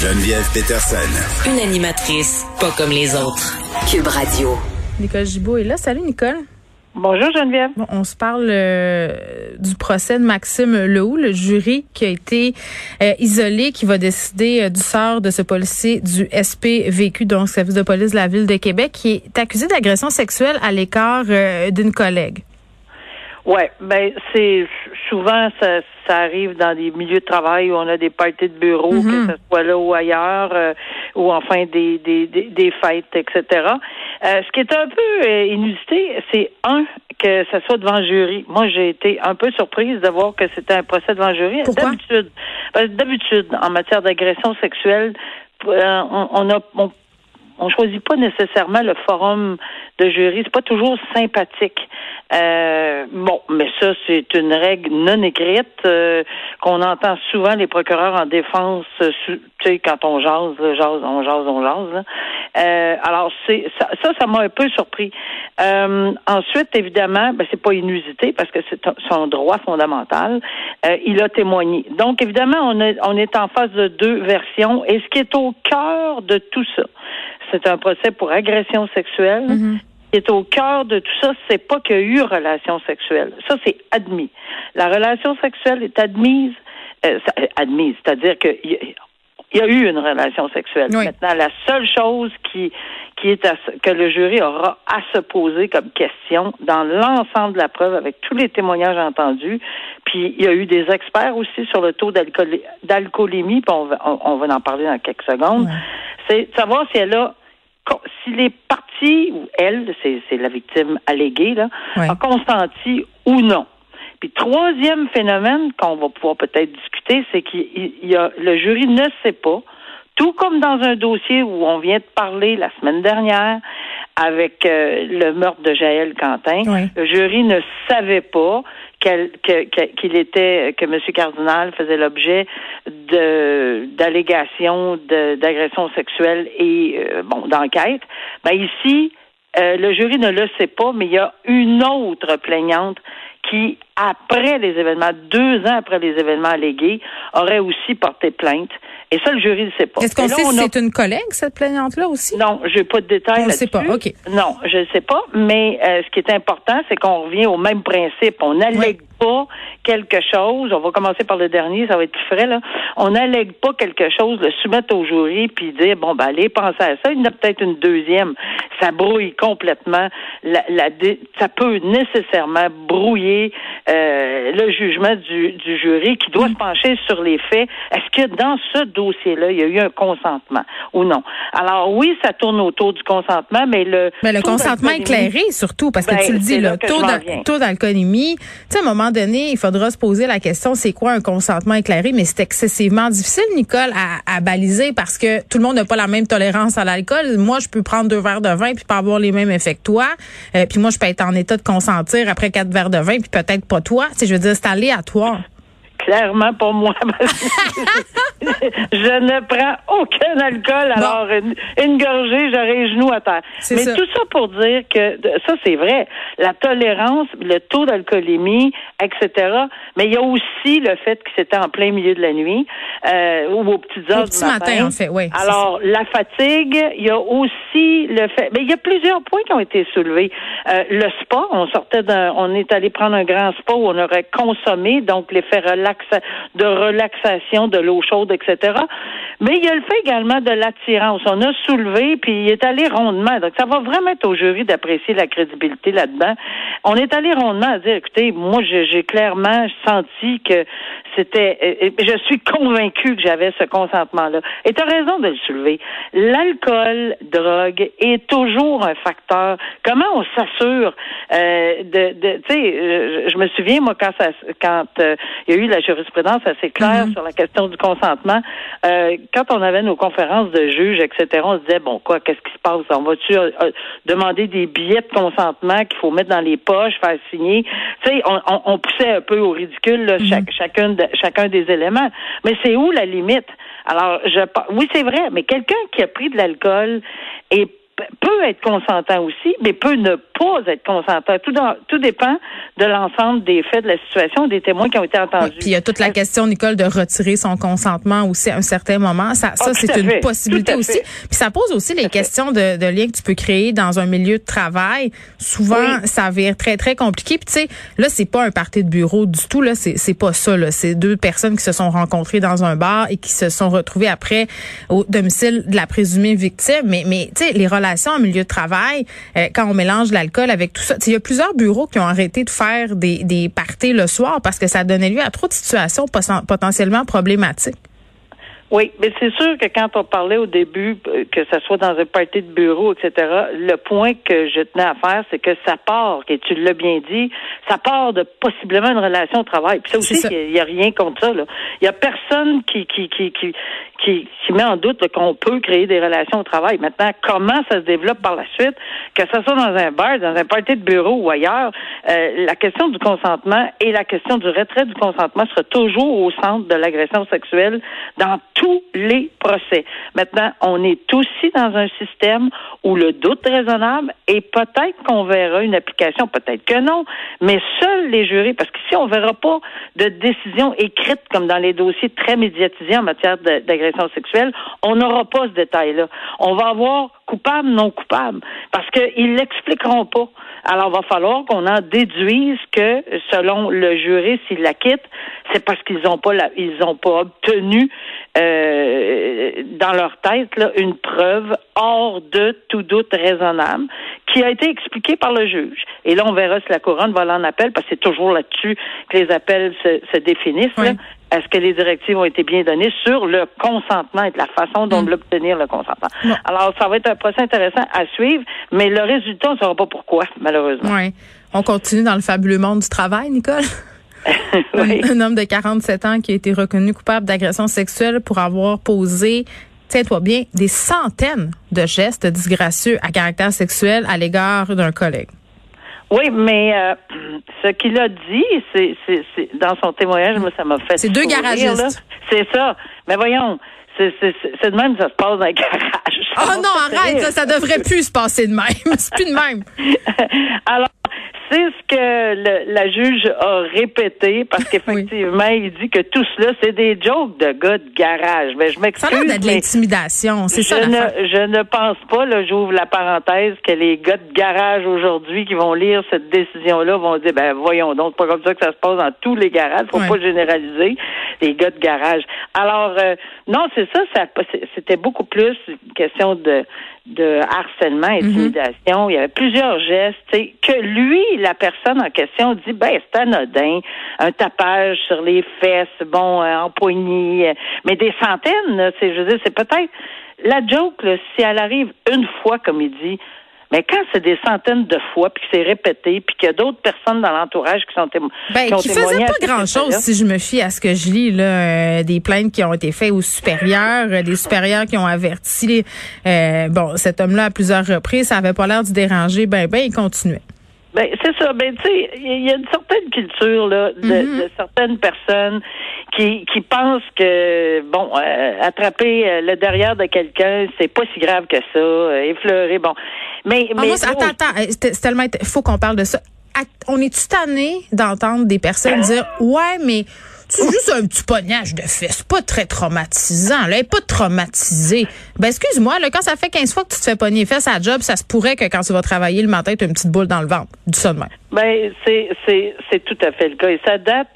Geneviève Peterson. Une animatrice pas comme les autres. Cube Radio. Nicole Gibault est là. Salut Nicole. Bonjour Geneviève. Bon, on se parle euh, du procès de Maxime Lehoux, le jury qui a été euh, isolé, qui va décider euh, du sort de ce policier du SPVQ, donc service de police de la ville de Québec, qui est accusé d'agression sexuelle à l'écart d'une collègue. Ouais, ben c'est souvent ça, ça arrive dans des milieux de travail où on a des parties de bureau, que Mhm. ce soit là ou ailleurs, euh, ou enfin des des, des, des fêtes, etc. Euh, ce qui est un peu euh, inusité, c'est un que ça soit devant jury. Moi, j'ai été un peu surprise de voir que c'était un procès devant jury. D'habitude, ben, d'habitude, en matière d'agression sexuelle, on, on a on, on choisit pas nécessairement le forum de jury. C'est pas toujours sympathique. Euh, bon, mais ça, c'est une règle non écrite euh, qu'on entend souvent les procureurs en défense, euh, tu sais, quand on jase, jase, on jase, on jase. Euh, alors, c'est ça, ça, m'a un peu surpris. Euh, ensuite, évidemment, ben, c'est pas inusité parce que c'est son droit fondamental. Il a témoigné. Donc, évidemment, on est, on est en face de deux versions. Et ce qui est au cœur de tout ça, c'est un procès pour agression sexuelle. Ce qui est au cœur de tout ça, c'est pas qu'il y a eu relation sexuelle. Ça, c'est admis. La relation sexuelle est admise, euh, ça- admise, c'est-à-dire que y a- il y a eu une relation sexuelle. Oui. Maintenant, la seule chose qui, qui est à que le jury aura à se poser comme question dans l'ensemble de la preuve, avec tous les témoignages entendus, puis il y a eu des experts aussi sur le taux d'alcool- d'alcoolémie, puis on va, on, on va en parler dans quelques secondes, c'est de savoir si elle a si les parties ou elle, c'est la victime alléguée, là, a consenti ou non. Puis troisième phénomène qu'on va pouvoir peut-être discuter, c'est qu'il a le jury ne sait pas, tout comme dans un dossier où on vient de parler la semaine dernière avec euh, le meurtre de Jaël Quentin, le jury ne savait pas qu'elle- que- qu'il était que M. Cardinal faisait l'objet de d'allégations de- d'agression sexuelle et euh, bon d'enquête. Ben ici, euh, le jury ne le sait pas, mais il y a une autre plaignante qui, après les événements, deux ans après les événements allégués, aurait aussi porté plainte. Et ça, le jury ne sait pas. Est-ce qu'on sait si a- c'est une collègue, cette plaignante-là aussi? non, j'ai pas de détails On le sait pas. OK. Non, je ne sais pas, mais euh, ce qui est important, c'est qu'on revient au même principe. On n'allègue pas quelque chose. On va commencer par le dernier, ça va être plus frais, là. On n'allègue pas quelque chose, le soumettre au jury, puis dire, bon, ben, allez, pensez à ça. Il y en a peut-être une deuxième. Ça brouille complètement. La, la ça peut nécessairement brouiller euh, le jugement du, du jury qui doit se pencher sur les faits. Est-ce que dans ce dossier-là, il y a eu un consentement ou non? Alors oui, ça tourne autour du consentement, mais le... Mais le consentement éclairé, surtout, parce que Ben, tu le dis, le taux d'alcoolémie, tu sais, à un moment il faudra se poser la question, c'est quoi un consentement éclairé? Mais c'est excessivement difficile, Nicole, à, à baliser parce que tout le monde n'a pas la même tolérance à l'alcool. Moi, je peux prendre deux verres de vin puis pas avoir les mêmes effets que toi. Euh, puis moi, je peux être en état de consentir après quatre verres de vin puis peut-être pas toi. Tu sais, je veux dire, c'est aléatoire. Clairement pour moi. je ne prends aucun alcool, alors une, une gorgée, j'aurai les genoux à terre. Mais ça. tout ça pour dire que ça, c'est vrai. La tolérance, le taux d'alcoolémie, etc. Mais il y a aussi le fait que c'était en plein milieu de la nuit euh, ou aux petites heures Au du petit matin, en fait, oui, Alors, la fatigue, il y a aussi le fait... Mais il y a plusieurs points qui ont été soulevés. Euh, le spa, on sortait d'un... On est allé prendre un grand spa où on aurait consommé, donc l'effet de relaxation, de l'eau chaude, etc. Mais il y a le fait également de l'attirance. On a soulevé, puis il est allé rondement. Donc, ça va vraiment être au jury d'apprécier la crédibilité là-dedans. On est allé rondement à dire, écoutez, moi, j'ai clairement senti que c'était... euh, euh, Je suis convaincue que j'avais ce consentement-là. Et tu as raison de le soulever. L'alcool, drogue, est toujours un facteur. Comment on s'assure euh, de... de tu sais, euh, je me souviens, moi, quand, ça, quand euh, il y a eu la jurisprudence assez claire Mhm. sur la question du consentement, euh, quand on avait nos conférences de juges, etc., on se disait, bon, quoi, qu'est-ce qui se passe? On va-tu euh, euh, demander des billets de consentement qu'il faut mettre dans les poches, faire signer? Tu sais, on, on, on poussait un peu au ridicule là, chaque, chacun, de- chacun des éléments. Mais c'est où la limite? Alors, je oui, c'est vrai, mais quelqu'un qui a pris de l'alcool et peut être consentant aussi, mais peut ne pas être consentant. Tout, tout dépend de l'ensemble des faits de la situation, des témoins qui ont été entendus. puis il y a toute la question, Nicole, de retirer son consentement aussi à un certain moment. Ça, ça ah, c'est une possibilité aussi. Puis ça pose aussi les questions de, de lien que tu peux créer dans un milieu de travail. Souvent, ça avère très, très compliqué. Puis tu sais, là, c'est pas un parti de bureau du tout. Là, c'est pas ça. Là, c'est deux personnes qui se sont rencontrées dans un bar et qui se sont retrouvées après au domicile de la présumée victime. Mais, mais tu sais, les relations en milieu de travail, euh, quand on mélange l'alcool il y a plusieurs bureaux qui ont arrêté de faire des, des parties le soir parce que ça donnait lieu à trop de situations potentiellement problématiques. Oui, mais c'est sûr que quand on parlait au début, euh, que ce soit dans un party de bureau, etc., le point que je tenais à faire, c'est que ça part, et tu l'as bien dit, ça part de possiblement une relation au travail. Puis ça aussi, il n'y a, rien contre ça. Il y a personne qui, qui, qui, qui, qui, met en doute qu'on peut créer des relations au travail. Maintenant, comment ça se développe par la suite, que ce soit dans un bar, dans un party de bureau ou ailleurs, euh, la question du consentement et la question du retrait du consentement sera toujours au centre de l'agression sexuelle dans tous les procès. Maintenant, on est aussi dans un système où le doute raisonnable et peut-être qu'on verra une application, peut-être que non, mais seuls les jurés, parce qu'ici, on verra pas de décision écrite comme dans les dossiers très médiatisés en matière d'agression sexuelle, on n'aura pas ce détail-là. On va avoir coupable, non coupable, parce qu'ils l'expliqueront pas. Alors, il va falloir qu'on en déduise que, selon le jury, s'il la quitte, c'est parce qu'ils n'ont pas, pas obtenu euh, dans leur tête là, une preuve hors de tout doute raisonnable qui a été expliquée par le juge. Et là, on verra si la couronne va aller en appel, parce que c'est toujours là-dessus que les appels se, définissent. Est-ce que les directives ont été bien données sur le consentement et la façon dont mm. l'obtenir le consentement? Alors, ça va être un procès intéressant à suivre, mais le résultat, on ne saura pas pourquoi, malheureusement. Oui. On continue dans le fabuleux monde du travail, Nicole? Un homme de 47 ans qui a été reconnu coupable d'agression sexuelle pour avoir posé tiens-toi bien, des centaines de gestes disgracieux à caractère sexuel à l'égard d'un collègue. Oui, mais euh, ce qu'il a dit, c'est, dans son témoignage, moi, ça m'a fait. C'est deux garagistes. C'est ça. Mais voyons, c'est, de même que ça se passe dans les garages. Oh non, arrête, ça, ça devrait plus se passer de même. c'est plus de même. Alors, c'est ce que la juge a répété parce qu'effectivement, il dit que tout cela, c'est des jokes de gars de garage. Mais ben, je m'excuse. Ça a de l'intimidation, c'est ça. Je ne, je ne pense pas, là, j'ouvre la parenthèse, que les gars de garage aujourd'hui qui vont lire cette décision-là vont dire, ben voyons donc, pas comme ça que ça se passe dans tous les garages. Faut pas généraliser les gars de garage. Alors, euh, non, c'est ça, ça c'était beaucoup plus une question de de harcèlement, mhm. intimidation. Il y avait plusieurs gestes que lui, la personne en question, dit ben c'est anodin, un tapage sur les fesses, bon, euh, en poignée, euh, mais des centaines. C'est, je veux dire, c'est peut-être la joke si elle arrive une fois, comme il dit. Mais quand c'est des centaines de fois, puis que c'est répété, puis qu'il y a d'autres personnes dans l'entourage qui sont témoins. Ben, qui, ne faisaient pas grand-chose, si je me fie à ce que je lis, là, euh, des plaintes qui ont été faites aux supérieurs, euh, des supérieurs qui ont averti euh, bon, cet homme-là à plusieurs reprises, ça avait pas l'air de déranger, ben, ben, il continuait. Ben, c'est ça. Ben, tu sais, il y a une certaine culture, là, de, mm-hmm. de certaines personnes qui, qui pensent que, bon, euh, attraper le derrière de quelqu'un, c'est pas si grave que ça, effleurer, bon. Mais, ah, mais attends, attends, c'est tellement, faut qu'on parle de ça. On est-tu tanné d'entendre des personnes dire, ouais, mais c'est juste un petit pognage de fesses, pas très traumatisant, là, pas traumatisé. Ben excuse-moi, là, quand ça fait 15 fois que tu te fais pogner fesses à job, ça se pourrait que quand tu vas travailler le matin, tu as une petite boule dans le ventre. Du même. Ben c'est c'est c'est tout à fait le cas et ça date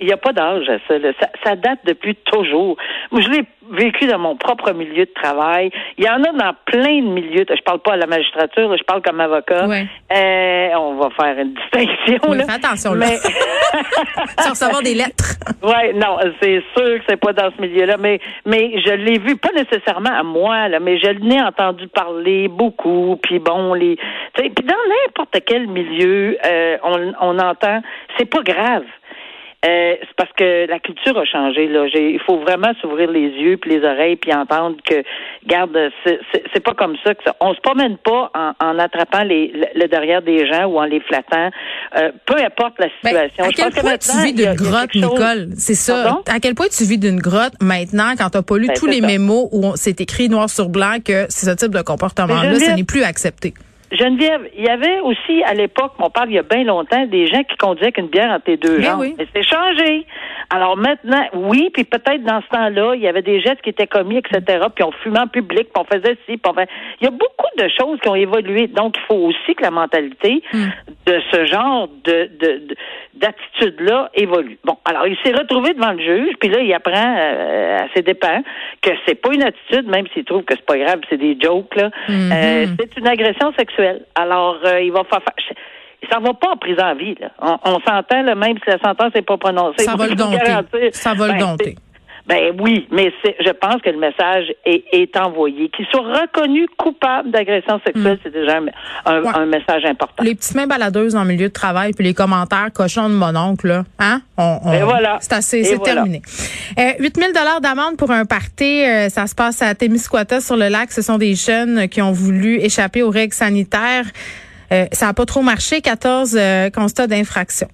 il n'y a pas d'âge à ça, ça, ça date depuis toujours. Moi je l'ai vécu dans mon propre milieu de travail. Il y en a dans plein de milieux. Je parle pas à la magistrature, je parle comme avocat. Euh, on va faire une distinction. là. Fais attention là. Mais... Sans recevoir des lettres. ouais, non, c'est sûr que c'est pas dans ce milieu-là, mais mais je l'ai vu pas nécessairement à moi là, mais je l'ai entendu parler beaucoup. Puis bon, les, puis dans n'importe quel milieu, euh, on, on entend, c'est pas grave. Euh, c'est parce que la culture a changé. Là. Il faut vraiment s'ouvrir les yeux puis les oreilles puis entendre que, garde, c'est pas comme ça que ça. On se promène pas en, en attrapant les, le, derrière des gens ou en les flattant. Euh, peu importe la ben, situation. à quel point tu vis d'une grotte, Nicole? C'est ça. À quel point tu vis d'une grotte maintenant quand t'as pas lu ben, tous les mémos où c'est écrit noir sur blanc que c'est ce type de comportement-là, ce n'est plus accepté? Geneviève, il y avait aussi à l'époque, on parle il y a bien longtemps, des gens qui conduisaient avec une bière entre les deux Ben jambes. oui. Mais c'est changé. Alors maintenant, oui, puis peut-être dans ce temps-là, il y avait des gestes qui étaient commis, etc., puis on fumait en public, puis on faisait ci, puis on fait... Il y a beaucoup de choses qui ont évolué. Donc, il faut aussi que la mentalité de ce genre de, de, de- d'attitude-là évolue. Bon, alors il s'est retrouvé devant le juge, puis là, il apprend euh, à ses dépens que c'est pas une attitude, même s'il trouve que c'est pas grave, c'est des jokes, là. Euh, c'est une agression sexuelle. Alors, euh, il va faire... Ça va pas en prison à vie, là. On, on s'entend, là, même si la sentence n'est pas prononcée. Ça va le dompter. Ça va le Ben, dompter. Ben oui, mais je pense que le message est, est envoyé. Qu'il soit reconnu coupable d'agression sexuelle, c'est déjà un, un- Hmm. Ouais. un message important. Les petites mains baladeuses en milieu de travail, puis les commentaires cochons de mon oncle, là, hein? On, on- voilà. C'est assez, c'est voilà. terminé. Euh, 8 000 d'amende pour un party, euh, ça se passe à Témiscouata sur le lac. Ce sont des jeunes qui ont voulu échapper aux règles sanitaires. Euh, ça n'a pas trop marché. 14 euh, constats d'infraction.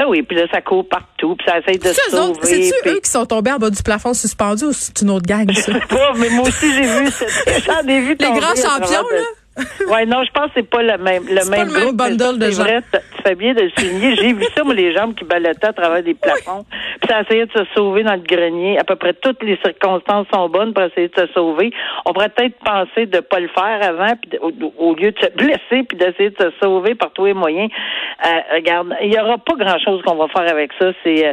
Ben oui, puis là, ça court partout, puis ça essaye de se C'est eux sauver. C'est-tu puis- eux qui sont tombés en bas du plafond suspendu ou c'est une autre gang, ça? pas, mais moi aussi, j'ai vu cette, j'en ai vu Les grands champions, de- là? Ouais, non, je pense que c'est pas le même, le même pas le même groupe. bundle de gens. vrai, tu fais bien de le souligner. J'ai vu ça, moi, les jambes qui ballottaient à travers des plafonds. Puis ça essayait de se sauver dans le grenier. À peu près toutes les circonstances sont bonnes pour essayer de se sauver. On pourrait peut-être penser de pas le faire avant, puis au, au lieu de se blesser, puis d'essayer de se sauver par tous les moyens. Euh, regarde, il y aura pas grand-chose qu'on va faire avec ça. C'est, euh,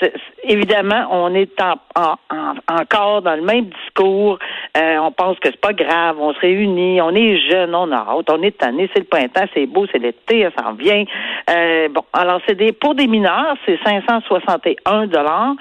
c'est- évidemment, on est en- en- en- encore dans le même discours. Euh, on pense que c'est pas grave, on se réunit, on est jeune, on a hâte, on est tanné, c'est le printemps, c'est beau, c'est l'été, ça s'en vient. Euh, bon, alors c'est des pour des mineurs, c'est 561 dollars.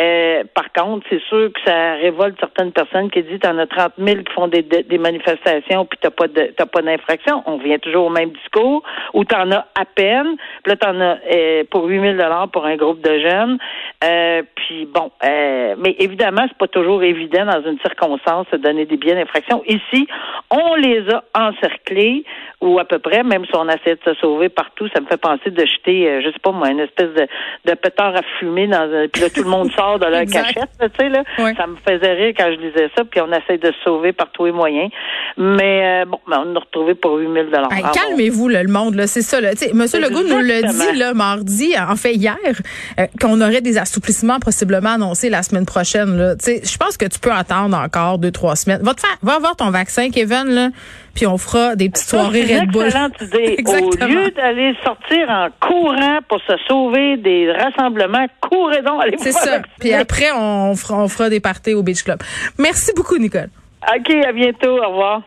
Euh, par contre, c'est sûr que ça révolte certaines personnes qui disent t'en as 30 000 qui font des, des, manifestations puis t'as pas de t'as pas d'infraction. On revient toujours au même discours où t'en as à peine. Puis là t'en as euh, pour 8 000 dollars pour un groupe de jeunes. Euh, puis bon, euh, mais évidemment c'est pas toujours évident dans une circonstance de donner des billets d'infraction. Ici, on les a encerclés ou à peu près, même si on essaie de se sauver partout, ça me fait penser de jeter, euh, je sais pas moi, une espèce de, de pétard à fumer dans un, puis là tout le monde sort de leur cachette, là, tu sais là. Ça me faisait rire quand je lisais ça, puis on essaie de se sauver par tous les moyens. Mais euh, bon, ben, on a retrouvé pour 8 000 dollars. Hey, Calmez-vous, le monde, là, c'est ça. Là. Monsieur Legault nous l'a dit là, mardi, en fait hier, euh, qu'on aurait des assouplissements possiblement annoncés la semaine prochaine. Là. Tu sais, Je pense que tu peux attendre encore deux, trois semaines. Va, te faire, va avoir ton vaccin, Kevin, là, puis on fera des petites soirées Red Bull. idée. Au Exactement. lieu d'aller sortir en courant pour se sauver des rassemblements, courez donc, allez C'est ça. Puis après, on fera, on fera des parties au Beach Club. Merci beaucoup, Nicole. OK, à bientôt. Au revoir.